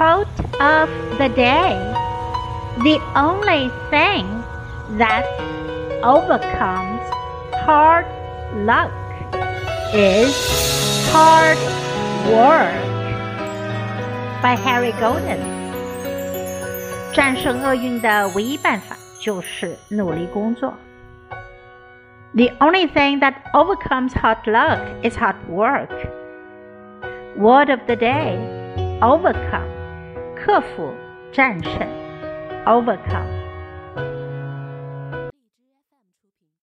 Quote of the day The only thing that overcomes hard luck is hard work. By Harry Golden。战胜厄运的唯一办法就是努力工作。The only thing that overcomes hard luck is hard work. Word of the day: overcome， 克服、战胜，overcome。